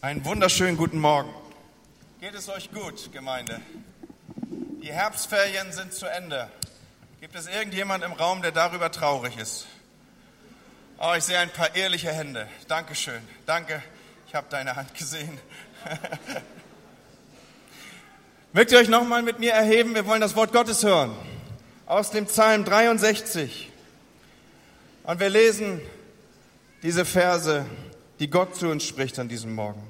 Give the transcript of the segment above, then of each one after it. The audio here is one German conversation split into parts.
Einen wunderschönen guten Morgen. Geht es euch gut, Gemeinde? Die Herbstferien sind zu Ende. Gibt es irgendjemand im Raum, der darüber traurig ist? Oh, ich sehe ein paar ehrliche Hände. Dankeschön. Danke. Ich habe deine Hand gesehen. Mögt ihr euch nochmal mit mir erheben? Wir wollen das Wort Gottes hören. Aus dem Psalm 63. Und wir lesen diese Verse die Gott zu uns spricht an diesem Morgen.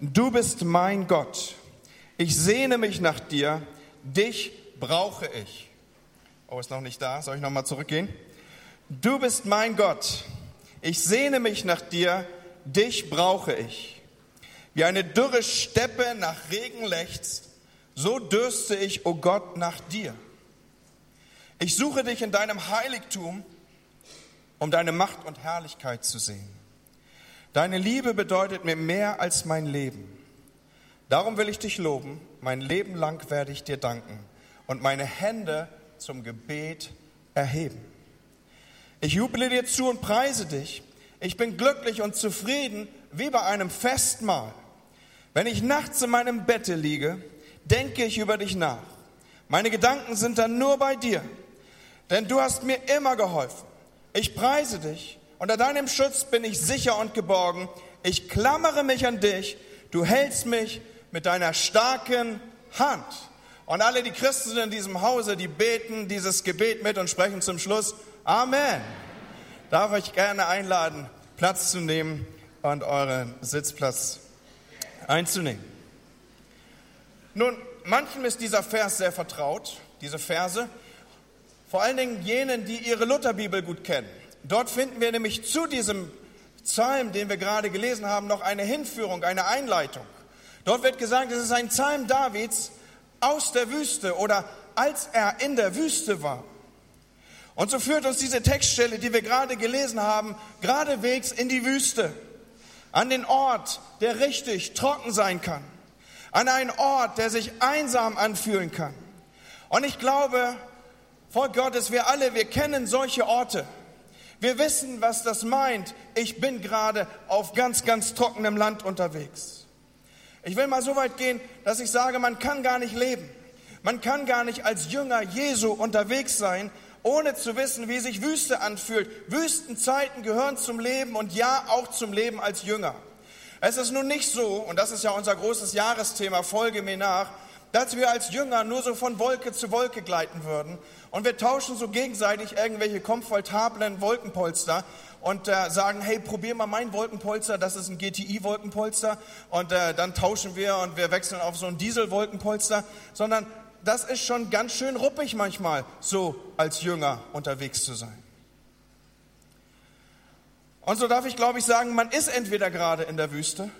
Du bist mein Gott. Ich sehne mich nach dir. Dich brauche ich. Oh, ist noch nicht da. Soll ich nochmal zurückgehen? Du bist mein Gott. Ich sehne mich nach dir. Dich brauche ich. Wie eine dürre Steppe nach Regen lechzt, so dürste ich, o oh Gott, nach dir. Ich suche dich in deinem Heiligtum, um deine Macht und Herrlichkeit zu sehen. Deine Liebe bedeutet mir mehr als mein Leben. Darum will ich dich loben, mein Leben lang werde ich dir danken und meine Hände zum Gebet erheben. Ich juble dir zu und preise dich. Ich bin glücklich und zufrieden wie bei einem Festmahl. Wenn ich nachts in meinem Bette liege, denke ich über dich nach. Meine Gedanken sind dann nur bei dir, denn du hast mir immer geholfen. Ich preise dich unter deinem Schutz bin ich sicher und geborgen. Ich klammere mich an dich. Du hältst mich mit deiner starken Hand. Und alle die Christen in diesem Hause, die beten dieses Gebet mit und sprechen zum Schluss Amen. Darf ich gerne einladen, Platz zu nehmen und euren Sitzplatz einzunehmen. Nun, manchen ist dieser Vers sehr vertraut, diese Verse, vor allen Dingen jenen, die ihre Lutherbibel gut kennen. Dort finden wir nämlich zu diesem Psalm, den wir gerade gelesen haben, noch eine Hinführung, eine Einleitung. Dort wird gesagt, es ist ein Psalm Davids aus der Wüste oder als er in der Wüste war. Und so führt uns diese Textstelle, die wir gerade gelesen haben, geradewegs in die Wüste, an den Ort, der richtig trocken sein kann, an einen Ort, der sich einsam anfühlen kann. Und ich glaube, Volk Gottes, wir alle, wir kennen solche Orte. Wir wissen, was das meint. Ich bin gerade auf ganz, ganz trockenem Land unterwegs. Ich will mal so weit gehen, dass ich sage, man kann gar nicht leben. Man kann gar nicht als Jünger Jesu unterwegs sein, ohne zu wissen, wie sich Wüste anfühlt. Wüstenzeiten gehören zum Leben und ja auch zum Leben als Jünger. Es ist nun nicht so, und das ist ja unser großes Jahresthema, folge mir nach, dass wir als Jünger nur so von Wolke zu Wolke gleiten würden. Und wir tauschen so gegenseitig irgendwelche komfortablen Wolkenpolster und äh, sagen, hey, probier mal mein Wolkenpolster, das ist ein GTI-Wolkenpolster. Und äh, dann tauschen wir und wir wechseln auf so ein Diesel-Wolkenpolster. Sondern das ist schon ganz schön ruppig manchmal, so als Jünger unterwegs zu sein. Und so darf ich, glaube ich, sagen, man ist entweder gerade in der Wüste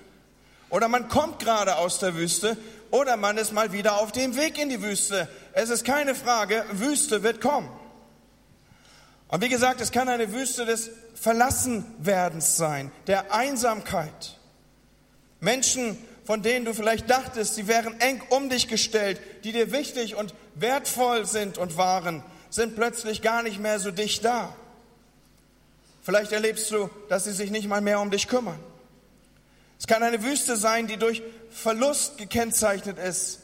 oder man kommt gerade aus der Wüste oder man ist mal wieder auf dem Weg in die Wüste. Es ist keine Frage, Wüste wird kommen. Und wie gesagt, es kann eine Wüste des Verlassenwerdens sein, der Einsamkeit. Menschen, von denen du vielleicht dachtest, sie wären eng um dich gestellt, die dir wichtig und wertvoll sind und waren, sind plötzlich gar nicht mehr so dicht da. Vielleicht erlebst du, dass sie sich nicht mal mehr um dich kümmern. Es kann eine Wüste sein, die durch Verlust gekennzeichnet ist.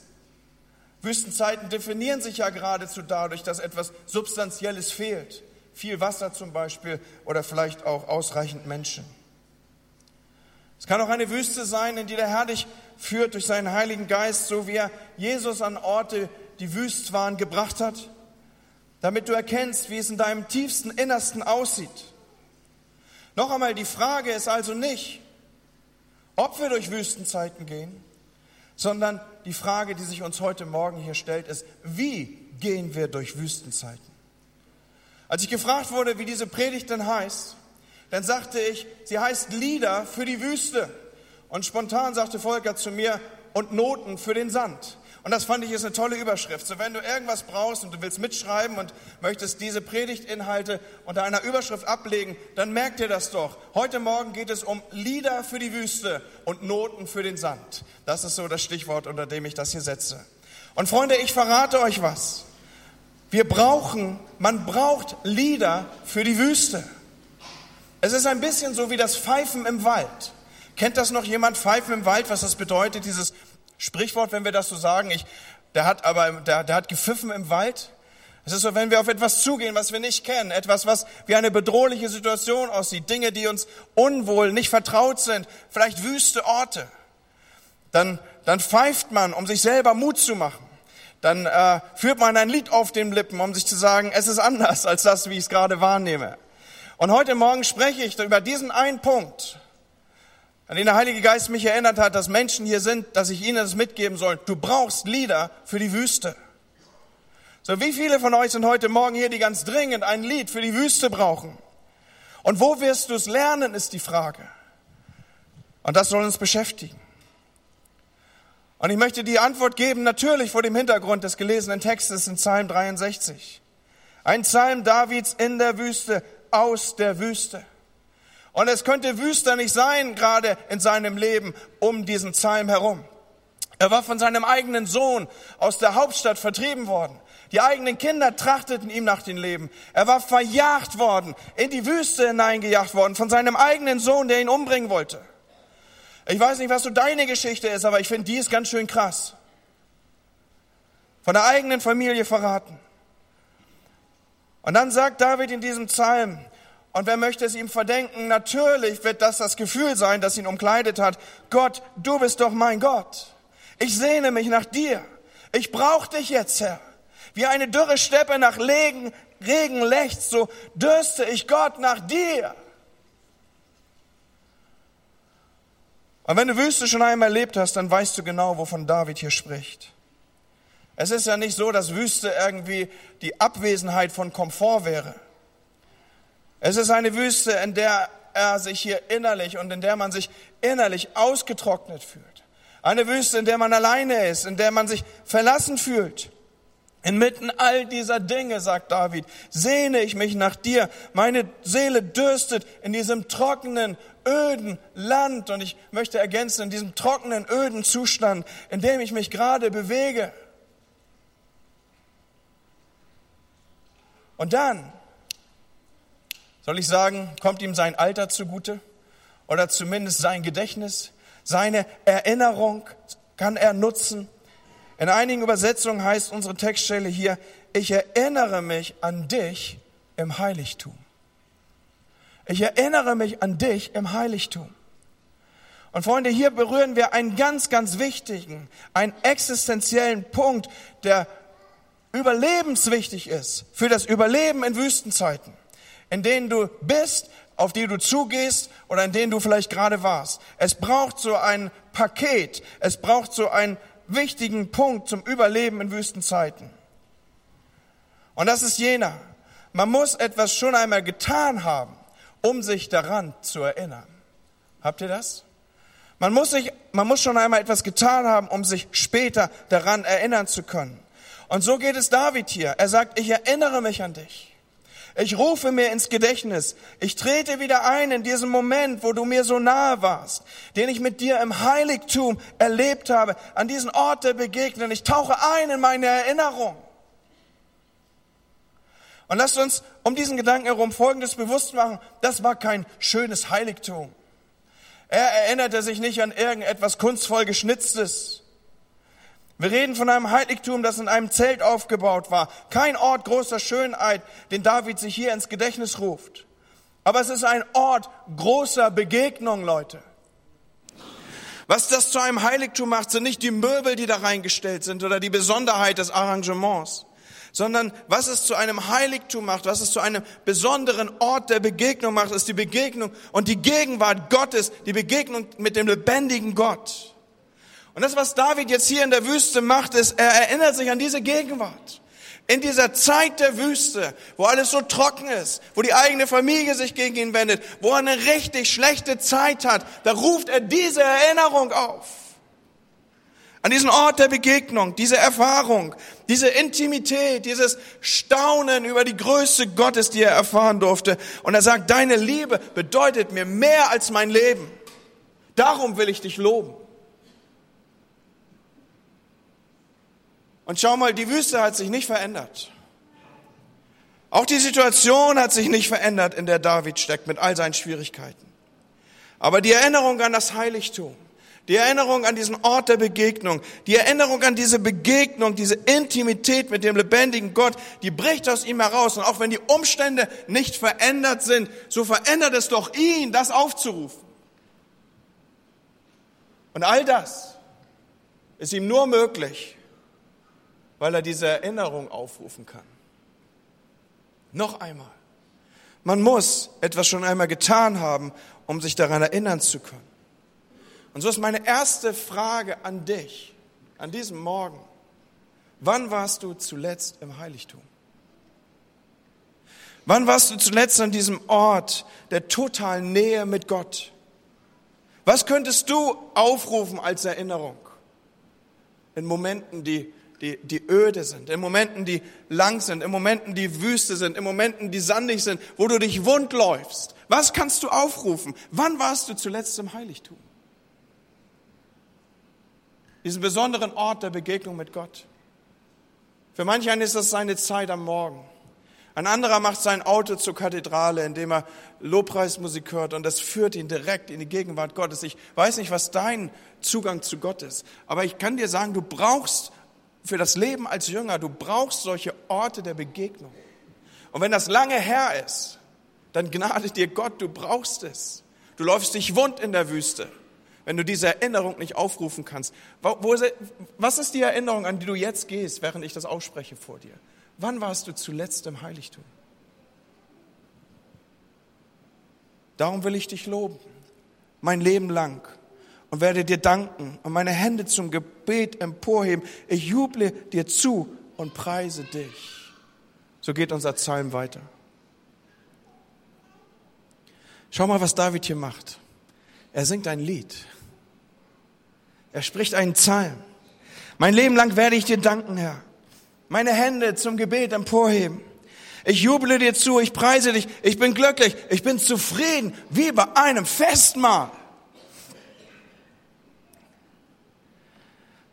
Wüstenzeiten definieren sich ja geradezu dadurch, dass etwas Substanzielles fehlt. Viel Wasser zum Beispiel oder vielleicht auch ausreichend Menschen. Es kann auch eine Wüste sein, in die der Herr dich führt durch seinen Heiligen Geist, so wie er Jesus an Orte, die wüst waren, gebracht hat, damit du erkennst, wie es in deinem tiefsten Innersten aussieht. Noch einmal, die Frage ist also nicht, ob wir durch Wüstenzeiten gehen, sondern die Frage, die sich uns heute Morgen hier stellt, ist, wie gehen wir durch Wüstenzeiten? Als ich gefragt wurde, wie diese Predigt denn heißt, dann sagte ich, sie heißt Lieder für die Wüste. Und spontan sagte Volker zu mir, und Noten für den Sand. Und das fand ich ist eine tolle Überschrift. So wenn du irgendwas brauchst und du willst mitschreiben und möchtest diese Predigtinhalte unter einer Überschrift ablegen, dann merk dir das doch. Heute Morgen geht es um Lieder für die Wüste und Noten für den Sand. Das ist so das Stichwort, unter dem ich das hier setze. Und Freunde, ich verrate euch was. Wir brauchen, man braucht Lieder für die Wüste. Es ist ein bisschen so wie das Pfeifen im Wald. Kennt das noch jemand? Pfeifen im Wald, was das bedeutet, dieses Sprichwort, wenn wir das so sagen. Ich, der hat aber, der, der hat gepfiffen im Wald. Es ist so, wenn wir auf etwas zugehen, was wir nicht kennen, etwas, was wie eine bedrohliche Situation aussieht, Dinge, die uns unwohl, nicht vertraut sind, vielleicht wüste Orte, dann, dann pfeift man, um sich selber Mut zu machen. Dann äh, führt man ein Lied auf den Lippen, um sich zu sagen, es ist anders als das, wie ich es gerade wahrnehme. Und heute Morgen spreche ich über diesen einen Punkt, an den der Heilige Geist mich erinnert hat, dass Menschen hier sind, dass ich ihnen das mitgeben soll. Du brauchst Lieder für die Wüste. So, wie viele von euch sind heute Morgen hier, die ganz dringend ein Lied für die Wüste brauchen? Und wo wirst du es lernen, ist die Frage. Und das soll uns beschäftigen. Und ich möchte die Antwort geben, natürlich vor dem Hintergrund des gelesenen Textes in Psalm 63. Ein Psalm Davids in der Wüste, aus der Wüste. Und es könnte wüster nicht sein, gerade in seinem Leben um diesen Psalm herum. Er war von seinem eigenen Sohn aus der Hauptstadt vertrieben worden. Die eigenen Kinder trachteten ihm nach dem Leben. Er war verjagt worden, in die Wüste hineingejagt worden von seinem eigenen Sohn, der ihn umbringen wollte. Ich weiß nicht, was so deine Geschichte ist, aber ich finde, die ist ganz schön krass. Von der eigenen Familie verraten. Und dann sagt David in diesem Psalm, und wer möchte es ihm verdenken? Natürlich wird das das Gefühl sein, das ihn umkleidet hat. Gott, du bist doch mein Gott. Ich sehne mich nach dir. Ich brauche dich jetzt, Herr. Wie eine dürre Steppe nach Regen, Regen lechzt, so dürste ich Gott nach dir. Und wenn du Wüste schon einmal erlebt hast, dann weißt du genau, wovon David hier spricht. Es ist ja nicht so, dass Wüste irgendwie die Abwesenheit von Komfort wäre. Es ist eine Wüste, in der er sich hier innerlich und in der man sich innerlich ausgetrocknet fühlt. Eine Wüste, in der man alleine ist, in der man sich verlassen fühlt. Inmitten all dieser Dinge, sagt David, sehne ich mich nach dir. Meine Seele dürstet in diesem trockenen, öden Land. Und ich möchte ergänzen, in diesem trockenen, öden Zustand, in dem ich mich gerade bewege. Und dann, soll ich sagen, kommt ihm sein Alter zugute oder zumindest sein Gedächtnis, seine Erinnerung kann er nutzen in einigen Übersetzungen heißt unsere Textstelle hier, ich erinnere mich an dich im Heiligtum. Ich erinnere mich an dich im Heiligtum. Und Freunde, hier berühren wir einen ganz, ganz wichtigen, einen existenziellen Punkt, der überlebenswichtig ist für das Überleben in Wüstenzeiten, in denen du bist, auf die du zugehst oder in denen du vielleicht gerade warst. Es braucht so ein Paket, es braucht so ein wichtigen Punkt zum Überleben in Wüstenzeiten. Und das ist jener. Man muss etwas schon einmal getan haben, um sich daran zu erinnern. Habt ihr das? Man muss, sich, man muss schon einmal etwas getan haben, um sich später daran erinnern zu können. Und so geht es David hier. Er sagt, ich erinnere mich an dich. Ich rufe mir ins Gedächtnis. Ich trete wieder ein in diesem Moment, wo du mir so nahe warst, den ich mit dir im Heiligtum erlebt habe, an diesen Ort der Begegnung. Ich tauche ein in meine Erinnerung. Und lasst uns um diesen Gedanken herum Folgendes bewusst machen. Das war kein schönes Heiligtum. Er erinnerte sich nicht an irgendetwas kunstvoll geschnitztes. Wir reden von einem Heiligtum, das in einem Zelt aufgebaut war. Kein Ort großer Schönheit, den David sich hier ins Gedächtnis ruft. Aber es ist ein Ort großer Begegnung, Leute. Was das zu einem Heiligtum macht, sind nicht die Möbel, die da reingestellt sind oder die Besonderheit des Arrangements, sondern was es zu einem Heiligtum macht, was es zu einem besonderen Ort der Begegnung macht, ist die Begegnung und die Gegenwart Gottes, die Begegnung mit dem lebendigen Gott. Und das, was David jetzt hier in der Wüste macht, ist, er erinnert sich an diese Gegenwart. In dieser Zeit der Wüste, wo alles so trocken ist, wo die eigene Familie sich gegen ihn wendet, wo er eine richtig schlechte Zeit hat, da ruft er diese Erinnerung auf. An diesen Ort der Begegnung, diese Erfahrung, diese Intimität, dieses Staunen über die Größe Gottes, die er erfahren durfte. Und er sagt, deine Liebe bedeutet mir mehr als mein Leben. Darum will ich dich loben. Und schau mal, die Wüste hat sich nicht verändert. Auch die Situation hat sich nicht verändert, in der David steckt mit all seinen Schwierigkeiten. Aber die Erinnerung an das Heiligtum, die Erinnerung an diesen Ort der Begegnung, die Erinnerung an diese Begegnung, diese Intimität mit dem lebendigen Gott, die bricht aus ihm heraus. Und auch wenn die Umstände nicht verändert sind, so verändert es doch ihn, das aufzurufen. Und all das ist ihm nur möglich, weil er diese Erinnerung aufrufen kann. Noch einmal. Man muss etwas schon einmal getan haben, um sich daran erinnern zu können. Und so ist meine erste Frage an dich, an diesem Morgen. Wann warst du zuletzt im Heiligtum? Wann warst du zuletzt an diesem Ort der totalen Nähe mit Gott? Was könntest du aufrufen als Erinnerung? In Momenten, die, die, die öde sind, in Momenten, die lang sind, in Momenten, die Wüste sind, in Momenten, die sandig sind, wo du dich wund läufst. Was kannst du aufrufen? Wann warst du zuletzt im Heiligtum? diesen besonderen Ort der Begegnung mit Gott. Für manch einen ist das seine Zeit am Morgen. Ein anderer macht sein Auto zur Kathedrale, indem er Lobpreismusik hört und das führt ihn direkt in die Gegenwart Gottes. Ich weiß nicht, was dein Zugang zu Gott ist, aber ich kann dir sagen, du brauchst für das Leben als Jünger, du brauchst solche Orte der Begegnung. Und wenn das lange her ist, dann gnade dir Gott, du brauchst es. Du läufst dich wund in der Wüste wenn du diese Erinnerung nicht aufrufen kannst. was ist die Erinnerung, an die du jetzt gehst, während ich das ausspreche vor dir? Wann warst du zuletzt im Heiligtum? Darum will ich dich loben, mein Leben lang, und werde dir danken und meine Hände zum Gebet emporheben. Ich juble dir zu und preise dich. So geht unser Psalm weiter. Schau mal, was David hier macht. Er singt ein Lied. Er spricht einen Psalm. Mein Leben lang werde ich dir danken, Herr. Meine Hände zum Gebet emporheben. Ich juble dir zu, ich preise dich, ich bin glücklich, ich bin zufrieden, wie bei einem Festmahl.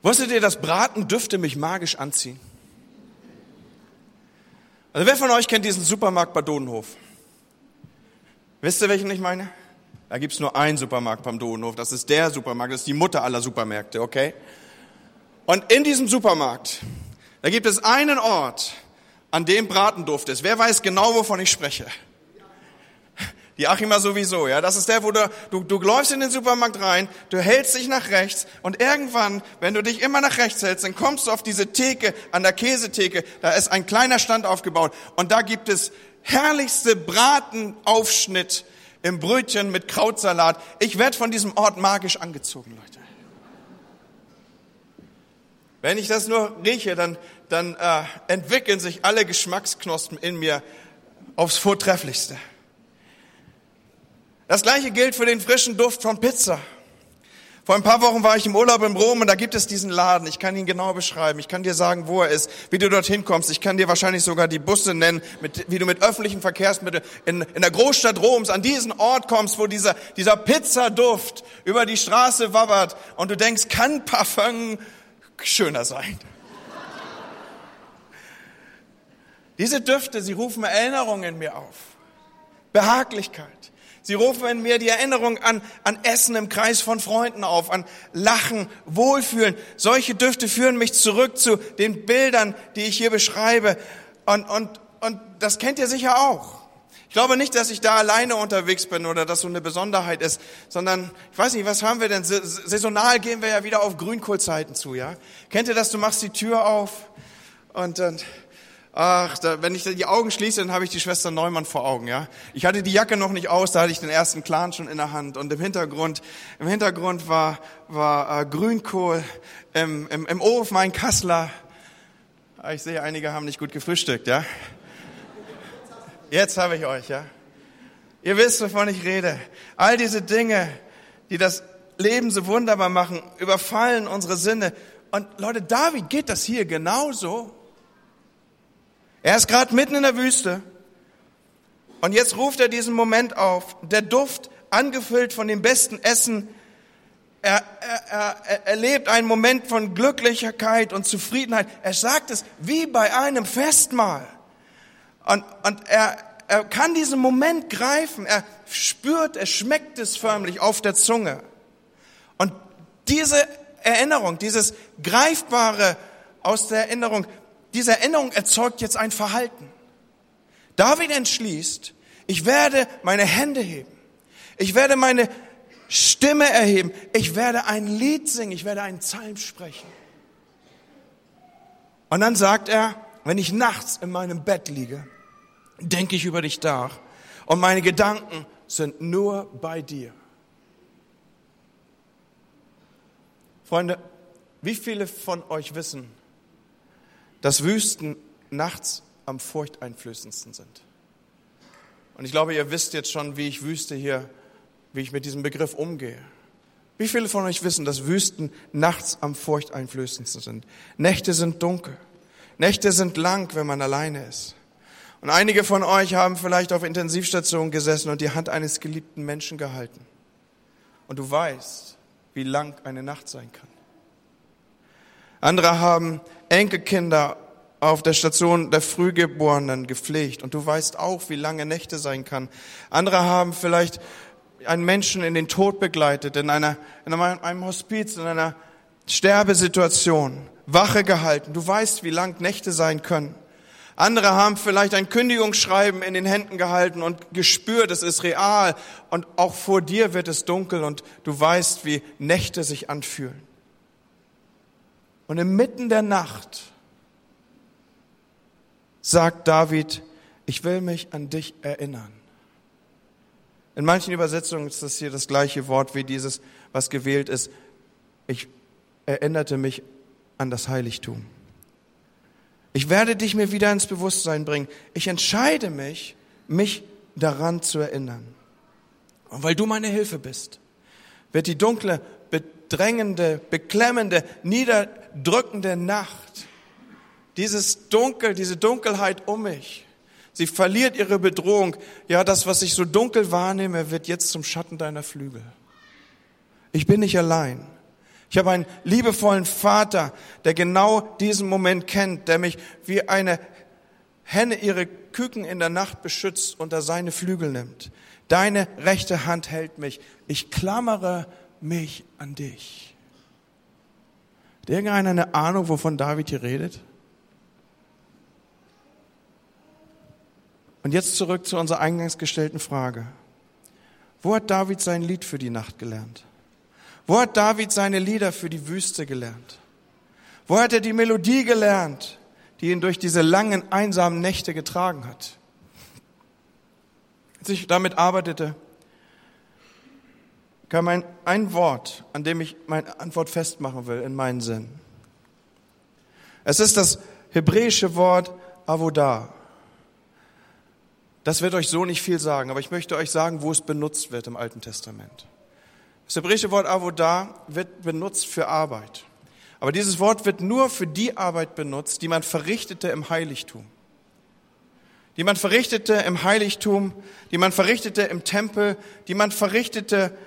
Wusstet ihr, dass Braten Düfte mich magisch anziehen? Also wer von euch kennt diesen Supermarkt bei Dodenhof? Wisst ihr, welchen ich meine? Da gibt's nur einen Supermarkt beim Dohnhof. Das ist der Supermarkt, das ist die Mutter aller Supermärkte, okay? Und in diesem Supermarkt, da gibt es einen Ort, an dem Bratenduft ist. Wer weiß genau, wovon ich spreche? Die Achima sowieso, ja. Das ist der, wo du, du, du läufst in den Supermarkt rein, du hältst dich nach rechts und irgendwann, wenn du dich immer nach rechts hältst, dann kommst du auf diese Theke, an der Käsetheke, da ist ein kleiner Stand aufgebaut und da gibt es herrlichste Bratenaufschnitt im Brötchen mit Krautsalat. Ich werde von diesem Ort magisch angezogen, Leute. Wenn ich das nur rieche, dann, dann äh, entwickeln sich alle Geschmacksknospen in mir aufs Vortrefflichste. Das gleiche gilt für den frischen Duft von Pizza. Vor ein paar Wochen war ich im Urlaub in Rom und da gibt es diesen Laden. Ich kann ihn genau beschreiben. Ich kann dir sagen, wo er ist, wie du dorthin kommst. Ich kann dir wahrscheinlich sogar die Busse nennen, mit, wie du mit öffentlichen Verkehrsmitteln in, in der Großstadt Roms an diesen Ort kommst, wo dieser, dieser Pizzaduft über die Straße wabbert und du denkst, kann Parfum schöner sein? Diese Düfte, sie rufen Erinnerungen in mir auf. Behaglichkeit. Sie rufen in mir die Erinnerung an, an Essen im Kreis von Freunden auf, an Lachen, Wohlfühlen. Solche Düfte führen mich zurück zu den Bildern, die ich hier beschreibe. Und, und, und das kennt ihr sicher auch. Ich glaube nicht, dass ich da alleine unterwegs bin oder dass so eine Besonderheit ist, sondern ich weiß nicht, was haben wir denn? Saisonal gehen wir ja wieder auf Grünkohlzeiten zu, ja? Kennt ihr das? Du machst die Tür auf und dann Ach, da, wenn ich die Augen schließe, dann habe ich die Schwester Neumann vor Augen, ja. Ich hatte die Jacke noch nicht aus, da hatte ich den ersten Clan schon in der Hand und im Hintergrund, im Hintergrund war, war äh, Grünkohl, im, im, im Ofen ein Kassler. Ah, ich sehe, einige haben nicht gut gefrühstückt, ja. Jetzt habe ich euch, ja. Ihr wisst, wovon ich rede. All diese Dinge, die das Leben so wunderbar machen, überfallen unsere Sinne. Und Leute, David geht das hier genauso. Er ist gerade mitten in der Wüste. Und jetzt ruft er diesen Moment auf. Der Duft, angefüllt von dem besten Essen. Er, er, er erlebt einen Moment von Glücklichkeit und Zufriedenheit. Er sagt es wie bei einem Festmahl. Und, und er, er kann diesen Moment greifen. Er spürt, er schmeckt es förmlich auf der Zunge. Und diese Erinnerung, dieses Greifbare aus der Erinnerung, diese Erinnerung erzeugt jetzt ein Verhalten. David entschließt, ich werde meine Hände heben. Ich werde meine Stimme erheben. Ich werde ein Lied singen. Ich werde einen Psalm sprechen. Und dann sagt er, wenn ich nachts in meinem Bett liege, denke ich über dich nach. Und meine Gedanken sind nur bei dir. Freunde, wie viele von euch wissen, dass Wüsten nachts am furchteinflößendsten sind? Und ich glaube, ihr wisst jetzt schon, wie ich Wüste hier, wie ich mit diesem Begriff umgehe. Wie viele von euch wissen, dass Wüsten nachts am furchteinflößendsten sind? Nächte sind dunkel. Nächte sind lang, wenn man alleine ist. Und einige von euch haben vielleicht auf Intensivstationen gesessen und die Hand eines geliebten Menschen gehalten. Und du weißt, wie lang eine Nacht sein kann. Andere haben Enkelkinder auf der Station der Frühgeborenen gepflegt. Und du weißt auch, wie lange Nächte sein kann. Andere haben vielleicht einen Menschen in den Tod begleitet, in, einer, in einem Hospiz, in einer Sterbesituation, Wache gehalten. Du weißt, wie lang Nächte sein können. Andere haben vielleicht ein Kündigungsschreiben in den Händen gehalten und gespürt, es ist real und auch vor dir wird es dunkel und du weißt, wie Nächte sich anfühlen. Und inmitten der Nacht sagt David, ich will mich an dich erinnern. In manchen Übersetzungen ist das hier das gleiche Wort wie dieses, was gewählt ist. Ich erinnerte mich an das Heiligtum. Ich werde dich mir wieder ins Bewusstsein bringen. Ich entscheide mich, mich daran zu erinnern. Und weil du meine Hilfe bist, wird die dunkle, bedrängende, beklemmende, niederdrückende Nacht dieses Dunkel, diese Dunkelheit um mich, sie verliert ihre Bedrohung. Ja, das, was ich so dunkel wahrnehme, wird jetzt zum Schatten deiner Flügel. Ich bin nicht allein. Ich habe einen liebevollen Vater, der genau diesen Moment kennt, der mich wie eine Henne ihre Küken in der Nacht beschützt, unter seine Flügel nimmt. Deine rechte Hand hält mich. Ich klammere mich an dich. Hat irgendeiner eine Ahnung, wovon David hier redet? Und jetzt zurück zu unserer eingangs gestellten Frage. Wo hat David sein Lied für die Nacht gelernt? Wo hat David seine Lieder für die Wüste gelernt? Wo hat er die Melodie gelernt, die ihn durch diese langen, einsamen Nächte getragen hat? Als ich damit arbeitete, kam ein, ein Wort, an dem ich meine Antwort festmachen will, in meinen Sinn. Es ist das hebräische Wort Avodah. Das wird euch so nicht viel sagen, aber ich möchte euch sagen, wo es benutzt wird im Alten Testament. Das hebräische Wort Avodah wird benutzt für Arbeit. Aber dieses Wort wird nur für die Arbeit benutzt, die man verrichtete im Heiligtum. Die man verrichtete im Heiligtum, die man verrichtete im Tempel, die man verrichtete,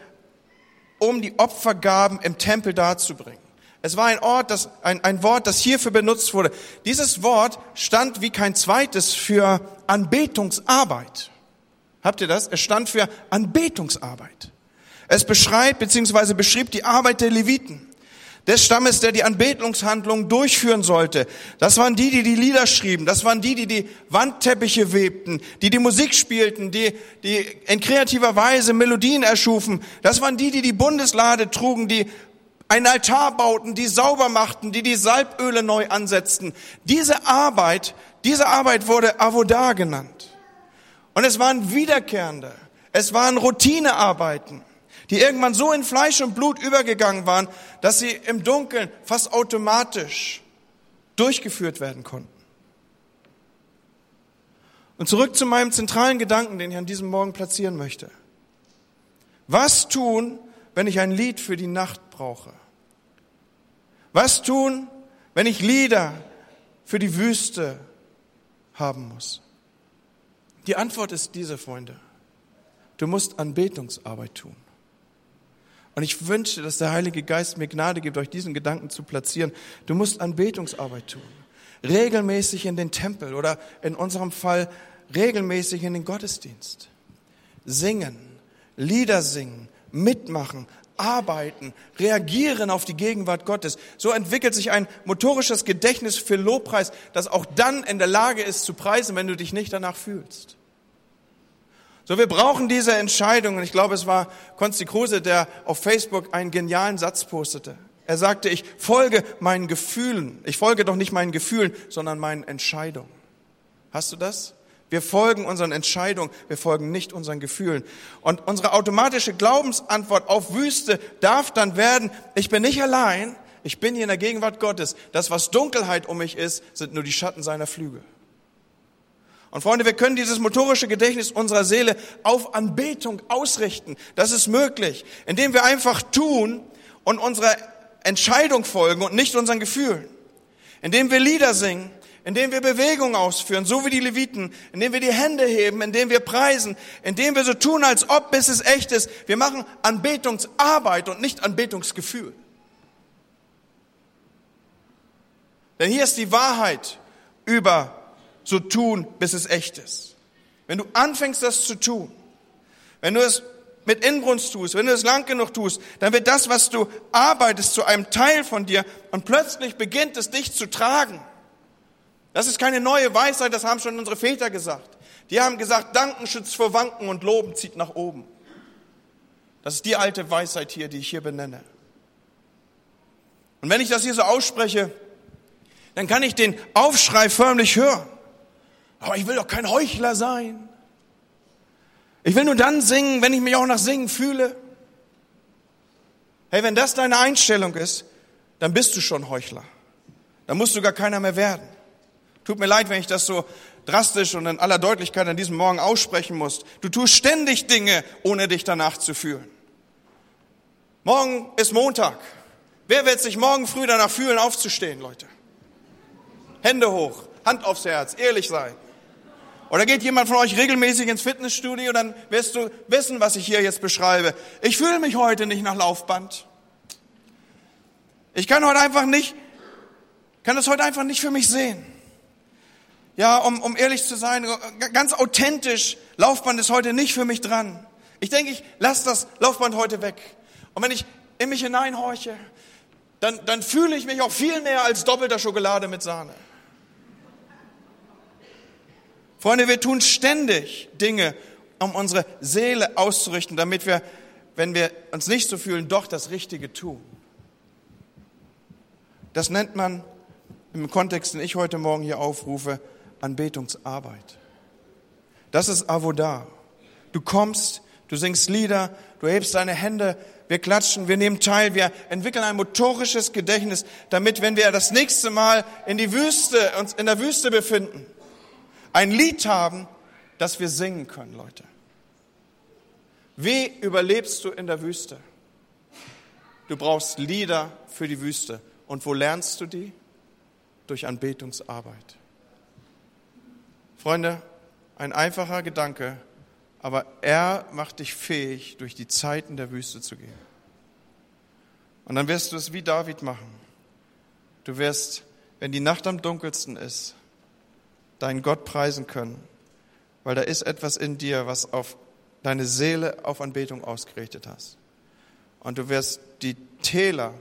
um die Opfergaben im Tempel darzubringen. Es war ein Ort, das, ein, ein Wort, das hierfür benutzt wurde. Dieses Wort stand wie kein zweites für Anbetungsarbeit. Habt ihr das? Es stand für Anbetungsarbeit. Es beschreibt bzw. beschrieb die Arbeit der Leviten, des Stammes, der die Anbetungshandlungen durchführen sollte. Das waren die, die die Lieder schrieben. Das waren die, die die Wandteppiche webten, die die Musik spielten, die, die in kreativer Weise Melodien erschufen. Das waren die, die die Bundeslade trugen, die einen Altar bauten, die sauber machten, die die Salböle neu ansetzten. Diese Arbeit, diese Arbeit wurde Avodah genannt. Und es waren wiederkehrende, es waren Routinearbeiten, die irgendwann so in Fleisch und Blut übergegangen waren, dass sie im Dunkeln fast automatisch durchgeführt werden konnten. Und zurück zu meinem zentralen Gedanken, den ich an diesem Morgen platzieren möchte. Was tun, wenn ich ein Lied für die Nacht brauche? Was tun, wenn ich Lieder für die Wüste haben muss? Die Antwort ist diese, Freunde. Du musst Anbetungsarbeit tun. Und ich wünsche, dass der Heilige Geist mir Gnade gibt, euch diesen Gedanken zu platzieren. Du musst Anbetungsarbeit tun. Regelmäßig in den Tempel oder in unserem Fall regelmäßig in den Gottesdienst. Singen, Lieder singen, mitmachen, arbeiten, reagieren auf die Gegenwart Gottes. So entwickelt sich ein motorisches Gedächtnis für Lobpreis, das auch dann in der Lage ist zu preisen, wenn du dich nicht danach fühlst. So, wir brauchen diese Entscheidung. Und ich glaube, es war Konsti Kruse, der auf Facebook einen genialen Satz postete. Er sagte, ich folge meinen Gefühlen. Ich folge doch nicht meinen Gefühlen, sondern meinen Entscheidungen. Hast du das? Wir folgen unseren Entscheidungen, wir folgen nicht unseren Gefühlen. Und unsere automatische Glaubensantwort auf Wüste darf dann werden, ich bin nicht allein, ich bin hier in der Gegenwart Gottes. Das, was Dunkelheit um mich ist, sind nur die Schatten seiner Flügel. Und Freunde, wir können dieses motorische Gedächtnis unserer Seele auf Anbetung ausrichten. Das ist möglich, indem wir einfach tun und unserer Entscheidung folgen und nicht unseren Gefühlen. Indem wir Lieder singen, indem wir Bewegungen ausführen, so wie die Leviten, indem wir die Hände heben, indem wir preisen, indem wir so tun, als ob bis es echt ist. Wir machen Anbetungsarbeit und nicht Anbetungsgefühl. Denn hier ist die Wahrheit über so tun, bis es echt ist. Wenn du anfängst, das zu tun, wenn du es mit Inbrunst tust, wenn du es lang genug tust, dann wird das, was du arbeitest, zu einem Teil von dir und plötzlich beginnt es dich zu tragen. Das ist keine neue Weisheit, das haben schon unsere Väter gesagt. Die haben gesagt, Danken schützt vor Wanken und Loben zieht nach oben. Das ist die alte Weisheit hier, die ich hier benenne. Und wenn ich das hier so ausspreche, dann kann ich den Aufschrei förmlich hören. Aber ich will doch kein Heuchler sein. Ich will nur dann singen, wenn ich mich auch nach Singen fühle. Hey, wenn das deine Einstellung ist, dann bist du schon Heuchler. Dann musst du gar keiner mehr werden. Tut mir leid, wenn ich das so drastisch und in aller Deutlichkeit an diesem Morgen aussprechen muss. Du tust ständig Dinge, ohne dich danach zu fühlen. Morgen ist Montag. Wer wird sich morgen früh danach fühlen, aufzustehen, Leute? Hände hoch, Hand aufs Herz, ehrlich sein. Oder geht jemand von euch regelmäßig ins Fitnessstudio, dann wirst du wissen, was ich hier jetzt beschreibe. Ich fühle mich heute nicht nach Laufband. Ich kann heute einfach nicht, kann das heute einfach nicht für mich sehen ja, um, um ehrlich zu sein, ganz authentisch, Laufband ist heute nicht für mich dran. Ich denke, ich lasse das Laufband heute weg. Und wenn ich in mich hineinhorche, dann, dann fühle ich mich auch viel mehr als doppelter Schokolade mit Sahne. Freunde, wir tun ständig Dinge, um unsere Seele auszurichten, damit wir, wenn wir uns nicht so fühlen, doch das Richtige tun. Das nennt man im Kontext, den ich heute Morgen hier aufrufe, Anbetungsarbeit. Das ist Avodah. Du kommst, du singst Lieder, du hebst deine Hände, wir klatschen, wir nehmen teil, wir entwickeln ein motorisches Gedächtnis, damit, wenn wir das nächste Mal in die Wüste, uns in der Wüste befinden, ein Lied haben, das wir singen können, Leute. Wie überlebst du in der Wüste? Du brauchst Lieder für die Wüste. Und wo lernst du die? Durch Anbetungsarbeit. Freunde, ein einfacher Gedanke, aber er macht dich fähig, durch die Zeiten der Wüste zu gehen. Und dann wirst du es wie David machen. Du wirst, wenn die Nacht am dunkelsten ist, deinen Gott preisen können, weil da ist etwas in dir, was auf deine Seele auf Anbetung ausgerichtet hast. Und du wirst die Täler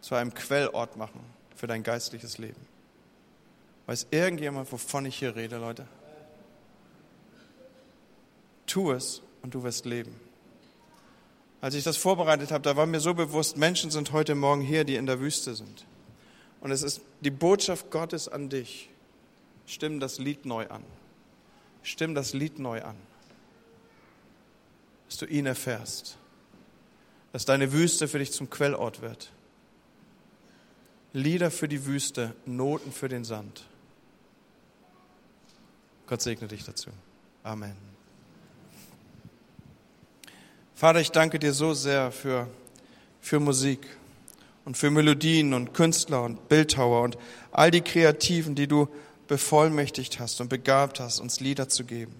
zu einem Quellort machen für dein geistliches Leben. Weiß irgendjemand, wovon ich hier rede, Leute? Tu es und du wirst leben. Als ich das vorbereitet habe, da war mir so bewusst, Menschen sind heute Morgen hier, die in der Wüste sind. Und es ist die Botschaft Gottes an dich. Stimm das Lied neu an. Stimm das Lied neu an. Dass du ihn erfährst. Dass deine Wüste für dich zum Quellort wird. Lieder für die Wüste, Noten für den Sand. Gott segne dich dazu. Amen. Vater, ich danke dir so sehr für, für Musik und für Melodien und Künstler und Bildhauer und all die Kreativen, die du bevollmächtigt hast und begabt hast, uns Lieder zu geben.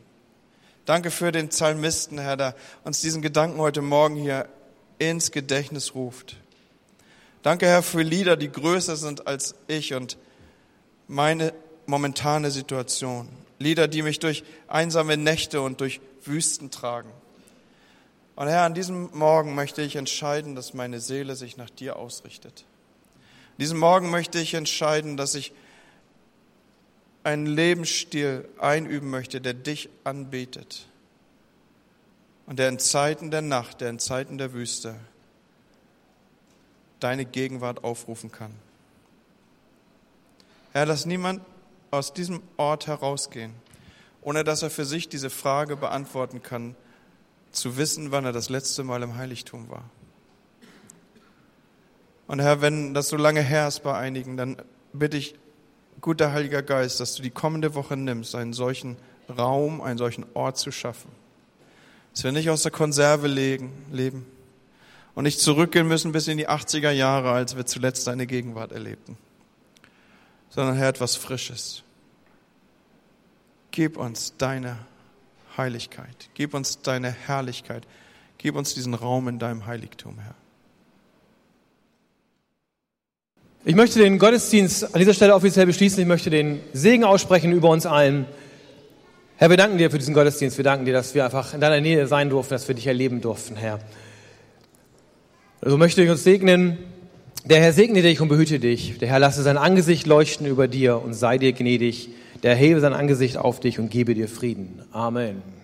Danke für den Psalmisten, Herr, der uns diesen Gedanken heute Morgen hier ins Gedächtnis ruft. Danke, Herr, für Lieder, die größer sind als ich und meine momentane Situation. Lieder, die mich durch einsame Nächte und durch Wüsten tragen. Und Herr, an diesem Morgen möchte ich entscheiden, dass meine Seele sich nach dir ausrichtet. An diesem Morgen möchte ich entscheiden, dass ich einen Lebensstil einüben möchte, der dich anbetet und der in Zeiten der Nacht, der in Zeiten der Wüste deine Gegenwart aufrufen kann. Herr, lass niemand aus diesem Ort herausgehen, ohne dass er für sich diese Frage beantworten kann, zu wissen, wann er das letzte Mal im Heiligtum war. Und Herr, wenn das so lange her ist bei einigen, dann bitte ich, guter Heiliger Geist, dass du die kommende Woche nimmst, einen solchen Raum, einen solchen Ort zu schaffen. Dass wir nicht aus der Konserve legen, leben und nicht zurückgehen müssen bis in die 80er Jahre, als wir zuletzt deine Gegenwart erlebten, sondern Herr, etwas Frisches. Gib uns deine Heiligkeit, gib uns deine Herrlichkeit, gib uns diesen Raum in deinem Heiligtum, Herr. Ich möchte den Gottesdienst an dieser Stelle offiziell beschließen. Ich möchte den Segen aussprechen über uns allen. Herr, wir danken dir für diesen Gottesdienst. Wir danken dir, dass wir einfach in deiner Nähe sein durften, dass wir dich erleben durften, Herr. So also möchte ich uns segnen. Der Herr segne dich und behüte dich. Der Herr lasse sein Angesicht leuchten über dir und sei dir gnädig. Der hebe sein Angesicht auf dich und gebe dir Frieden. Amen.